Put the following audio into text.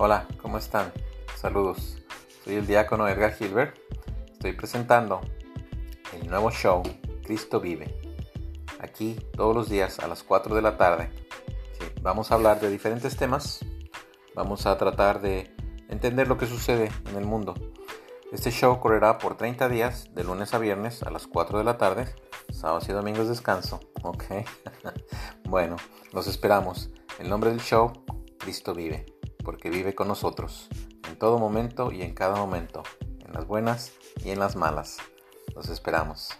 Hola, ¿cómo están? Saludos. Soy el diácono Edgar Gilbert. Estoy presentando el nuevo show Cristo vive. Aquí todos los días a las 4 de la tarde. vamos a hablar de diferentes temas. Vamos a tratar de entender lo que sucede en el mundo. Este show correrá por 30 días, de lunes a viernes a las 4 de la tarde. Sábados y domingos descanso. Ok. bueno, los esperamos. El nombre del show, Cristo vive, porque vive con nosotros, en todo momento y en cada momento, en las buenas y en las malas. Los esperamos.